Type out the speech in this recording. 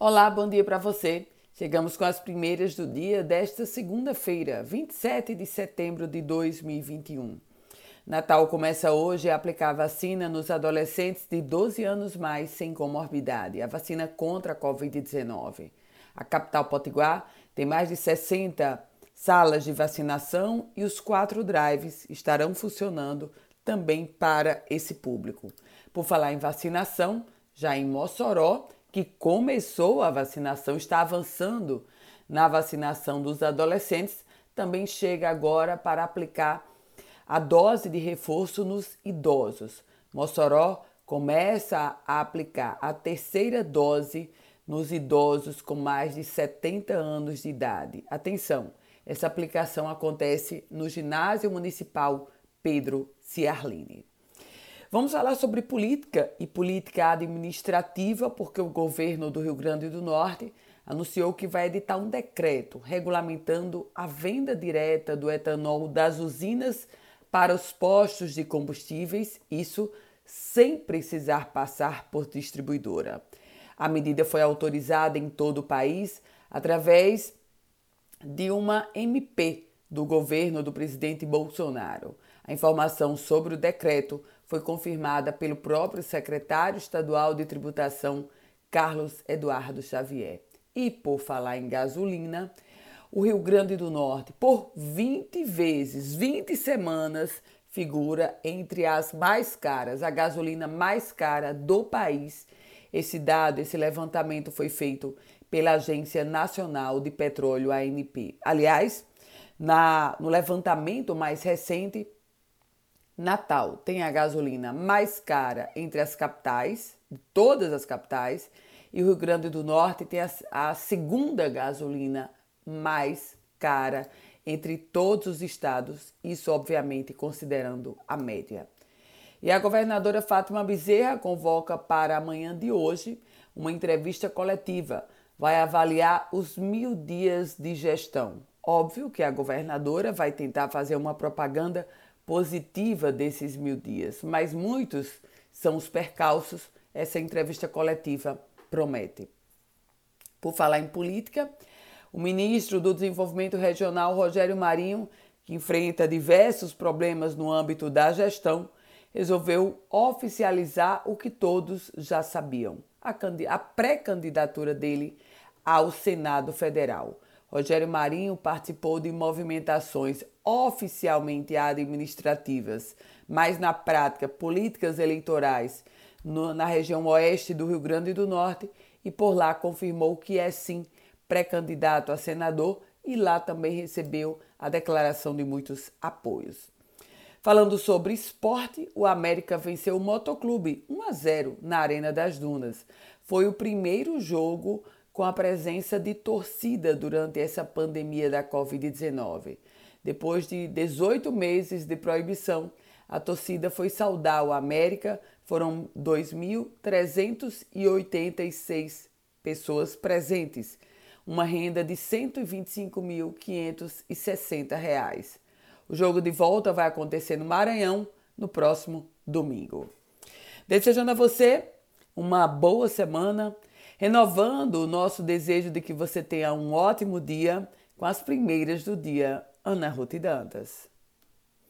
Olá, bom dia para você. Chegamos com as primeiras do dia desta segunda-feira, 27 de setembro de 2021. Natal começa hoje a aplicar vacina nos adolescentes de 12 anos mais sem comorbidade, a vacina contra a Covid-19. A capital potiguar tem mais de 60 salas de vacinação e os quatro drives estarão funcionando também para esse público. Por falar em vacinação, já em Mossoró, que começou a vacinação, está avançando na vacinação dos adolescentes, também chega agora para aplicar a dose de reforço nos idosos. Mossoró começa a aplicar a terceira dose nos idosos com mais de 70 anos de idade. Atenção, essa aplicação acontece no Ginásio Municipal Pedro Ciarline. Vamos falar sobre política e política administrativa, porque o governo do Rio Grande do Norte anunciou que vai editar um decreto regulamentando a venda direta do etanol das usinas para os postos de combustíveis, isso sem precisar passar por distribuidora. A medida foi autorizada em todo o país através de uma MP do governo do presidente Bolsonaro. A informação sobre o decreto foi confirmada pelo próprio secretário estadual de tributação, Carlos Eduardo Xavier. E por falar em gasolina, o Rio Grande do Norte, por 20 vezes, 20 semanas, figura entre as mais caras, a gasolina mais cara do país. Esse dado, esse levantamento foi feito pela Agência Nacional de Petróleo, ANP. Aliás, na, no levantamento mais recente, Natal tem a gasolina mais cara entre as capitais, todas as capitais, e o Rio Grande do Norte tem a, a segunda gasolina mais cara entre todos os estados, isso obviamente considerando a média. E a governadora Fátima Bezerra convoca para amanhã de hoje uma entrevista coletiva. Vai avaliar os mil dias de gestão. Óbvio que a governadora vai tentar fazer uma propaganda positiva desses mil dias, mas muitos são os percalços, essa entrevista coletiva promete. Por falar em política, o ministro do Desenvolvimento Regional, Rogério Marinho, que enfrenta diversos problemas no âmbito da gestão, resolveu oficializar o que todos já sabiam: a pré-candidatura dele ao Senado Federal. Rogério Marinho participou de movimentações oficialmente administrativas, mas na prática políticas eleitorais no, na região oeste do Rio Grande do Norte e por lá confirmou que é sim pré-candidato a senador e lá também recebeu a declaração de muitos apoios. Falando sobre esporte, o América venceu o Motoclube 1 a 0 na Arena das Dunas. Foi o primeiro jogo com a presença de torcida durante essa pandemia da Covid-19. Depois de 18 meses de proibição, a torcida foi saudar o América, foram 2.386 pessoas presentes, uma renda de R$ 125.560. O jogo de volta vai acontecer no Maranhão no próximo domingo. Desejando a você uma boa semana renovando o nosso desejo de que você tenha um ótimo dia com as primeiras do dia, Ana Ruth Dantas.